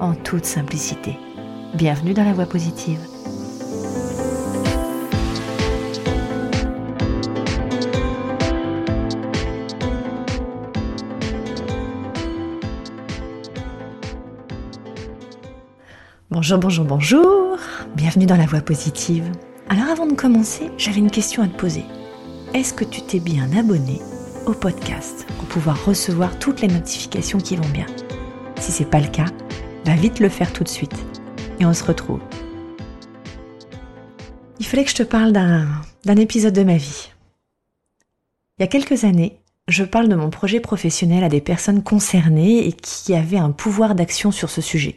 en toute simplicité. Bienvenue dans la voie positive. Bonjour, bonjour, bonjour. Bienvenue dans la voie positive. Alors avant de commencer, j'avais une question à te poser. Est-ce que tu t'es bien abonné au podcast pour pouvoir recevoir toutes les notifications qui vont bien? Si c'est pas le cas, va vite le faire tout de suite. Et on se retrouve. Il fallait que je te parle d'un épisode de ma vie. Il y a quelques années, je parle de mon projet professionnel à des personnes concernées et qui avaient un pouvoir d'action sur ce sujet.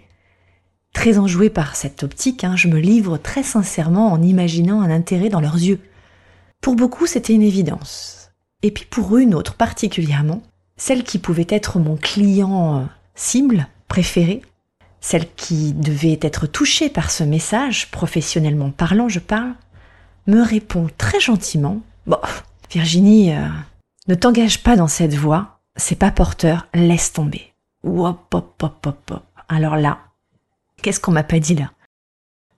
Très enjouée par cette optique, hein, je me livre très sincèrement en imaginant un intérêt dans leurs yeux. Pour beaucoup, c'était une évidence. Et puis pour une autre particulièrement, celle qui pouvait être mon client euh, cible, préféré, celle qui devait être touchée par ce message, professionnellement parlant, je parle, me répond très gentiment Bon, Virginie, euh, ne t'engage pas dans cette voie, c'est pas porteur, laisse tomber. Hop, hop, hop. Alors là, Qu'est-ce qu'on m'a pas dit là?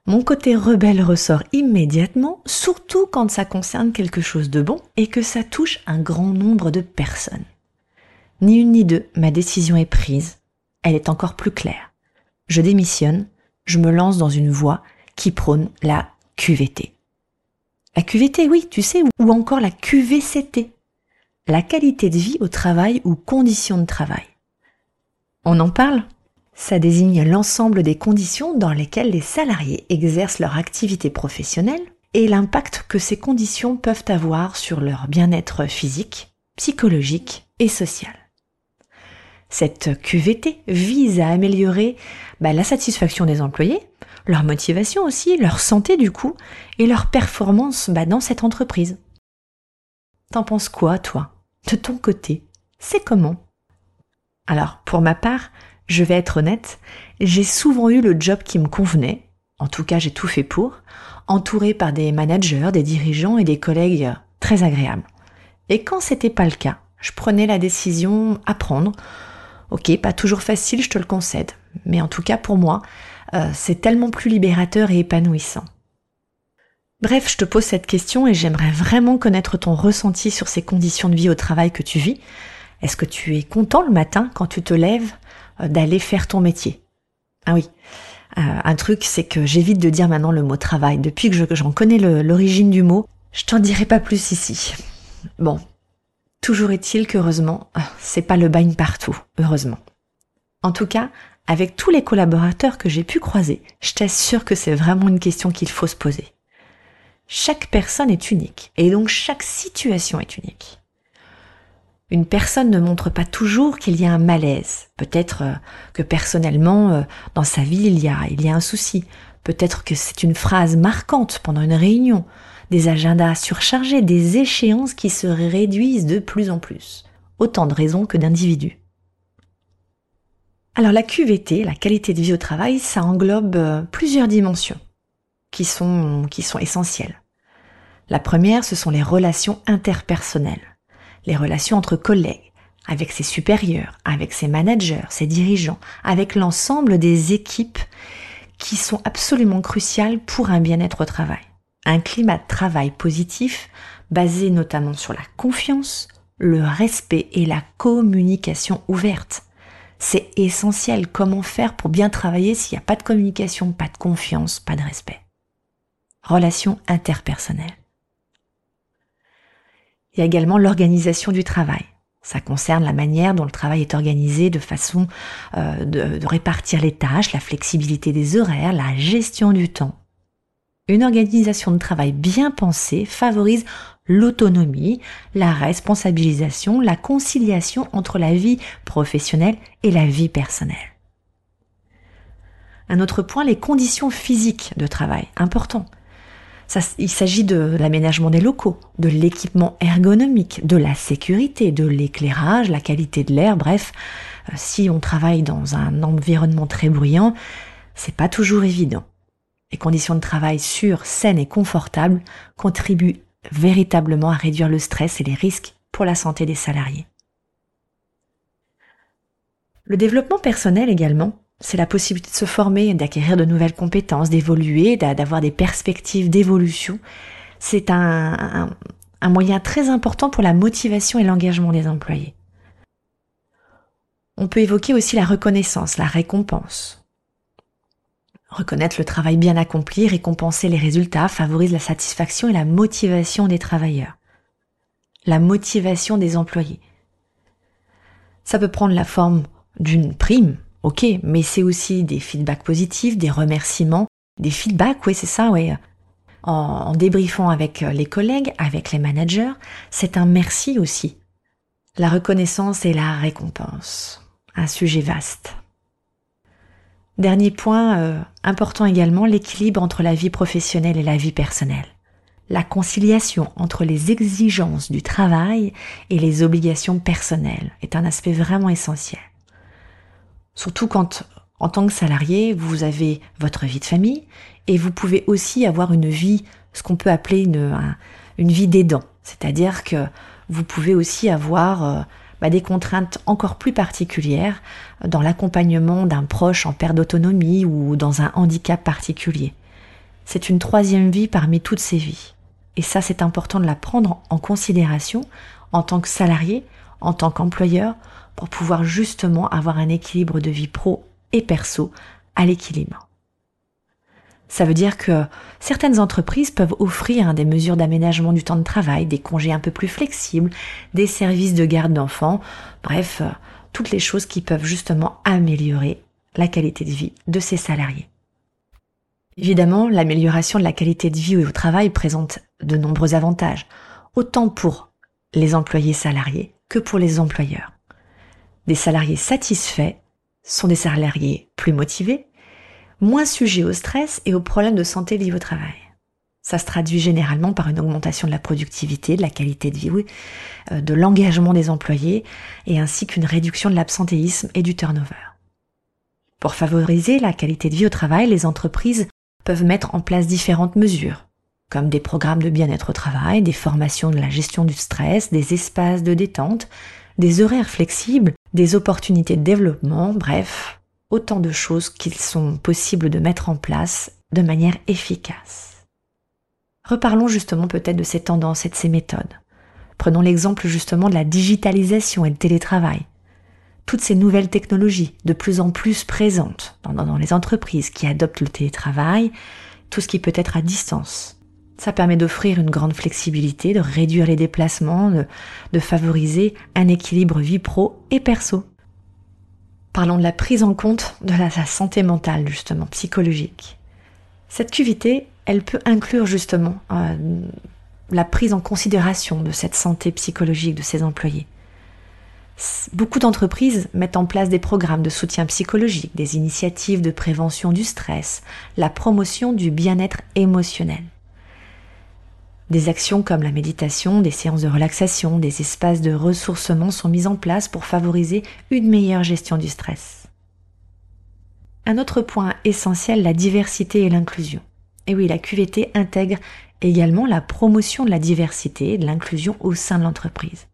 Mon côté rebelle ressort immédiatement, surtout quand ça concerne quelque chose de bon et que ça touche un grand nombre de personnes. Ni une ni deux, ma décision est prise. Elle est encore plus claire. Je démissionne, je me lance dans une voie qui prône la QVT. La QVT, oui, tu sais, ou encore la QVCT. La qualité de vie au travail ou conditions de travail. On en parle? Ça désigne l'ensemble des conditions dans lesquelles les salariés exercent leur activité professionnelle et l'impact que ces conditions peuvent avoir sur leur bien-être physique, psychologique et social. Cette QVT vise à améliorer bah, la satisfaction des employés, leur motivation aussi, leur santé du coup, et leur performance bah, dans cette entreprise. T'en penses quoi, toi De ton côté? C'est comment? Alors, pour ma part, je vais être honnête, j'ai souvent eu le job qui me convenait, en tout cas j'ai tout fait pour, entouré par des managers, des dirigeants et des collègues très agréables. Et quand c'était pas le cas, je prenais la décision à prendre. Ok, pas toujours facile, je te le concède, mais en tout cas pour moi, euh, c'est tellement plus libérateur et épanouissant. Bref, je te pose cette question et j'aimerais vraiment connaître ton ressenti sur ces conditions de vie au travail que tu vis. Est-ce que tu es content le matin quand tu te lèves euh, d'aller faire ton métier? Ah oui. Euh, un truc, c'est que j'évite de dire maintenant le mot travail. Depuis que j'en connais l'origine du mot, je t'en dirai pas plus ici. Bon. Toujours est-il qu'heureusement, c'est pas le bagne partout, heureusement. En tout cas, avec tous les collaborateurs que j'ai pu croiser, je t'assure que c'est vraiment une question qu'il faut se poser. Chaque personne est unique, et donc chaque situation est unique. Une personne ne montre pas toujours qu'il y a un malaise. Peut-être euh, que personnellement, euh, dans sa vie, il y a, il y a un souci. Peut-être que c'est une phrase marquante pendant une réunion, des agendas surchargés, des échéances qui se réduisent de plus en plus. Autant de raisons que d'individus. Alors la QVT, la qualité de vie au travail, ça englobe euh, plusieurs dimensions qui sont, qui sont essentielles. La première, ce sont les relations interpersonnelles les relations entre collègues, avec ses supérieurs, avec ses managers, ses dirigeants, avec l'ensemble des équipes qui sont absolument cruciales pour un bien-être au travail. Un climat de travail positif basé notamment sur la confiance, le respect et la communication ouverte. C'est essentiel. Comment faire pour bien travailler s'il n'y a pas de communication, pas de confiance, pas de respect Relations interpersonnelles. Il y a également l'organisation du travail. Ça concerne la manière dont le travail est organisé de façon euh, de, de répartir les tâches, la flexibilité des horaires, la gestion du temps. Une organisation de travail bien pensée favorise l'autonomie, la responsabilisation, la conciliation entre la vie professionnelle et la vie personnelle. Un autre point, les conditions physiques de travail, important. Il s'agit de l'aménagement des locaux, de l'équipement ergonomique, de la sécurité, de l'éclairage, la qualité de l'air, bref, euh, si on travaille dans un environnement très bruyant, c'est pas toujours évident. Les conditions de travail sûres, saines et confortables contribuent véritablement à réduire le stress et les risques pour la santé des salariés. Le développement personnel également, c'est la possibilité de se former, d'acquérir de nouvelles compétences, d'évoluer, d'avoir des perspectives d'évolution. C'est un, un, moyen très important pour la motivation et l'engagement des employés. On peut évoquer aussi la reconnaissance, la récompense. Reconnaître le travail bien accompli, récompenser les résultats favorise la satisfaction et la motivation des travailleurs. La motivation des employés. Ça peut prendre la forme d'une prime, ok, mais c'est aussi des feedbacks positifs, des remerciements, des feedbacks, oui c'est ça, oui. En, débriefant avec les collègues, avec les managers, c'est un merci aussi. La reconnaissance et la récompense un sujet vaste. Dernier point euh, important également, l'équilibre entre la vie professionnelle et la vie personnelle. La conciliation entre les exigences du travail et les obligations personnelles est un aspect vraiment essentiel. Surtout quand, en tant que salarié, vous avez votre vie de famille et vous pouvez aussi avoir une vie, ce qu'on peut appeler une, une vie d'aidant. C'est-à-dire que vous pouvez aussi avoir euh, bah, des contraintes encore plus particulières dans l'accompagnement d'un proche en perte d'autonomie ou dans un handicap particulier. C'est une troisième vie parmi toutes ces vies. Et ça, c'est important de la prendre en considération en tant que salarié, en tant qu'employeur, pour pouvoir justement avoir un équilibre de vie pro et perso à l'équilibre. Ça veut dire que certaines entreprises peuvent offrir des mesures d'aménagement du temps de travail, des congés un peu plus flexibles, des services de garde d'enfants, bref, euh, toutes les choses qui peuvent justement améliorer la qualité de vie de ces salariés. Évidemment, l'amélioration de la qualité de vie au travail présente de nombreux avantages, autant pour les employés salariés que pour les employeurs. Des salariés satisfaits sont des salariés plus motivés, moins sujet au stress et aux problèmes de santé liés au travail. Ça se traduit généralement par une augmentation de la productivité, de la qualité de vie, euh, de l'engagement des employés et ainsi qu'une réduction de l'absentéisme et du turnover. Pour favoriser la qualité de vie au travail, les entreprises peuvent mettre en place différentes mesures, comme des programmes de bien-être au travail, des formations de la gestion du stress, des espaces de détente, des horaires flexibles, des opportunités de développement, bref, autant de choses qu'il sont possibles de mettre en place de manière efficace. Reparlons justement peut-être de ces tendances et de ces méthodes. Prenons l'exemple justement de la digitalisation et le télétravail. Toutes ces nouvelles technologies de plus en plus présentes dans, les entreprises qui adoptent le télétravail, tout ce qui peut être à distance. Ça permet d'offrir une grande flexibilité, de réduire les déplacements, de, de favoriser un équilibre vie pro et perso. Parlons de la prise en compte de la, santé mentale, justement, psychologique. Cette QVT, elle peut inclure justement euh, la prise en considération de cette santé psychologique de ses employés. Beaucoup d'entreprises mettent en place des programmes de soutien psychologique, des initiatives de prévention du stress, la promotion du bien-être émotionnel. Des actions comme la méditation, des séances de relaxation, des espaces de ressourcement sont mis en place pour favoriser une meilleure gestion du stress. Un autre point essentiel, la diversité et l'inclusion. Et oui, la QVT intègre également la promotion de la diversité et de l'inclusion au sein de l'entreprise.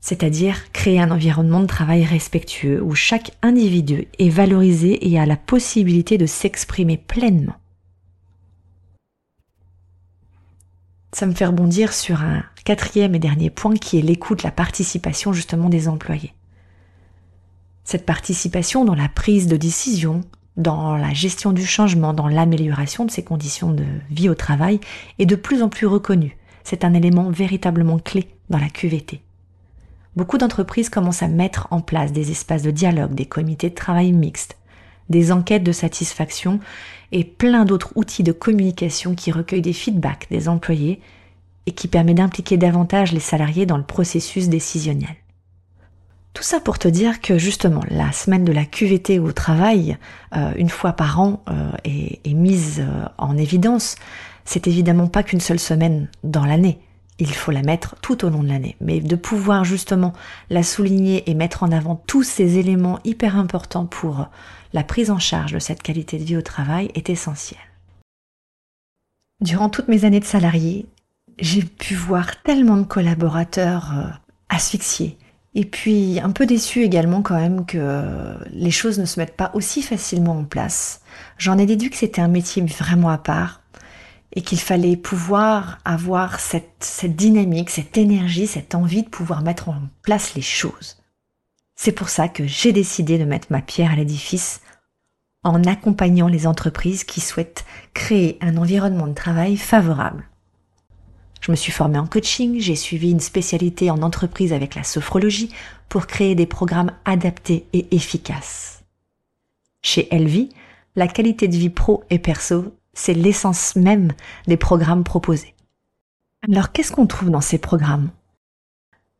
C'est-à-dire créer un environnement de travail respectueux où chaque individu est valorisé et a la possibilité de s'exprimer pleinement. Ça me fait rebondir sur un quatrième et dernier point qui est l'écoute, la participation justement des employés. Cette participation dans la prise de décision, dans la gestion du changement, dans l'amélioration de ces conditions de vie au travail est de plus en plus reconnue. C'est un élément véritablement clé dans la QVT. Beaucoup d'entreprises commencent à mettre en place des espaces de dialogue, des comités de travail mixtes, des enquêtes de satisfaction et plein d'autres outils de communication qui recueillent des feedbacks des employés et qui permet d'impliquer davantage les salariés dans le processus décisionnel. Tout ça pour te dire que justement, la semaine de la QVT au travail, euh, une fois par an, euh, est, mise euh, en évidence. C'est évidemment pas qu'une seule semaine dans l'année. Il faut la mettre tout au long de l'année. Mais de pouvoir justement la souligner et mettre en avant tous ces éléments hyper importants pour la prise en charge de cette qualité de vie au travail est essentiel. Durant toutes mes années de salarié, j'ai pu voir tellement de collaborateurs asphyxiés, et puis un peu déçu également quand même que les choses ne se mettent pas aussi facilement en place. J'en ai déduit que c'était un métier vraiment à part et qu'il fallait pouvoir avoir cette, dynamique, cette énergie, cette envie de pouvoir mettre en place les choses. C'est pour ça que j'ai décidé de mettre ma pierre à l'édifice en accompagnant les entreprises qui souhaitent créer un environnement de travail favorable je me suis formée en coaching, j'ai suivi une spécialité en entreprise avec la sophrologie pour créer des programmes adaptés et efficaces. Chez Elvi, la qualité de vie pro et perso, c'est l'essence même des programmes proposés. Alors qu'est-ce qu'on trouve dans ces programmes?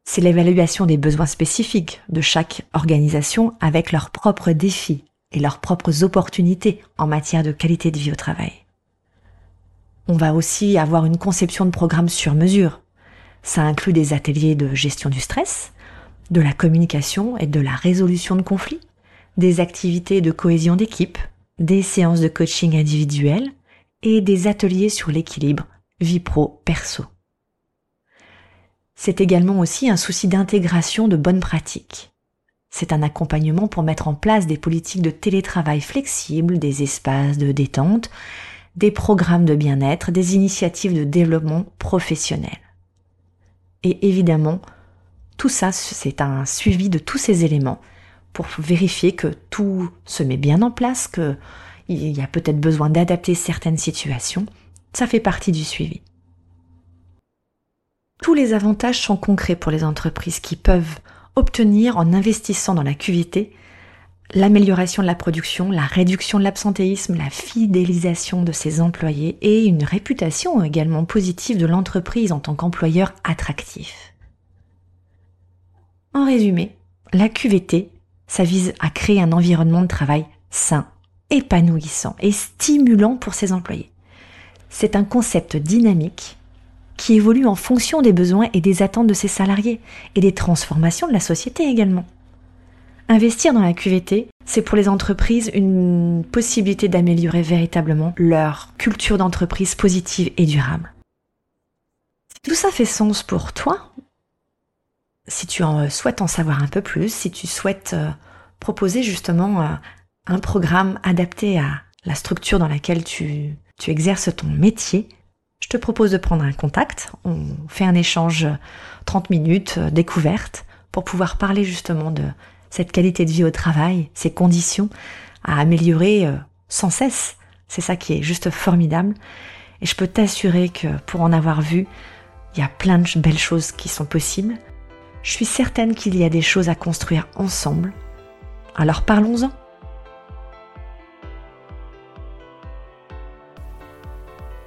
C'est l'évaluation des besoins spécifiques de chaque organisation avec leurs propres défis et leurs propres opportunités en matière de qualité de vie au travail. On va aussi avoir une conception de programme sur mesure. Ça inclut des ateliers de gestion du stress, de la communication et de la résolution de conflits, des activités de cohésion d'équipe, des séances de coaching individuel et des ateliers sur l'équilibre vie pro-perso. C'est également aussi un souci d'intégration de bonnes pratiques. C'est un accompagnement pour mettre en place des politiques de télétravail flexibles, des espaces de détente, des programmes de bien-être, des initiatives de développement professionnel. Et évidemment, tout ça, c'est un suivi de tous ces éléments pour vérifier que tout se met bien en place, qu'il y a peut-être besoin d'adapter certaines situations. Ça fait partie du suivi. Tous les avantages sont concrets pour les entreprises qui peuvent obtenir en investissant dans la QVT l'amélioration de la production, la réduction de l'absentéisme, la fidélisation de ses employés et une réputation également positive de l'entreprise en tant qu'employeur attractif. En résumé, la QVT, ça vise à créer un environnement de travail sain, épanouissant et stimulant pour ses employés. C'est un concept dynamique qui évolue en fonction des besoins et des attentes de ses salariés et des transformations de la société également. Investir dans la QVT, c'est pour les entreprises une possibilité d'améliorer véritablement leur culture d'entreprise positive et durable. Si tout ça fait sens pour toi, si tu en souhaites en savoir un peu plus, si tu souhaites euh, proposer justement euh, un programme adapté à la structure dans laquelle tu, tu exerces ton métier, je te propose de prendre un contact. On fait un échange 30 minutes euh, découverte pour pouvoir parler justement de cette qualité de vie au travail, ces conditions à améliorer euh, sans cesse. C'est ça qui est juste formidable. Et je peux t'assurer que pour en avoir vu, il y a plein de belles choses qui sont possibles. Je suis certaine qu'il y a des choses à construire ensemble. Alors parlons-en.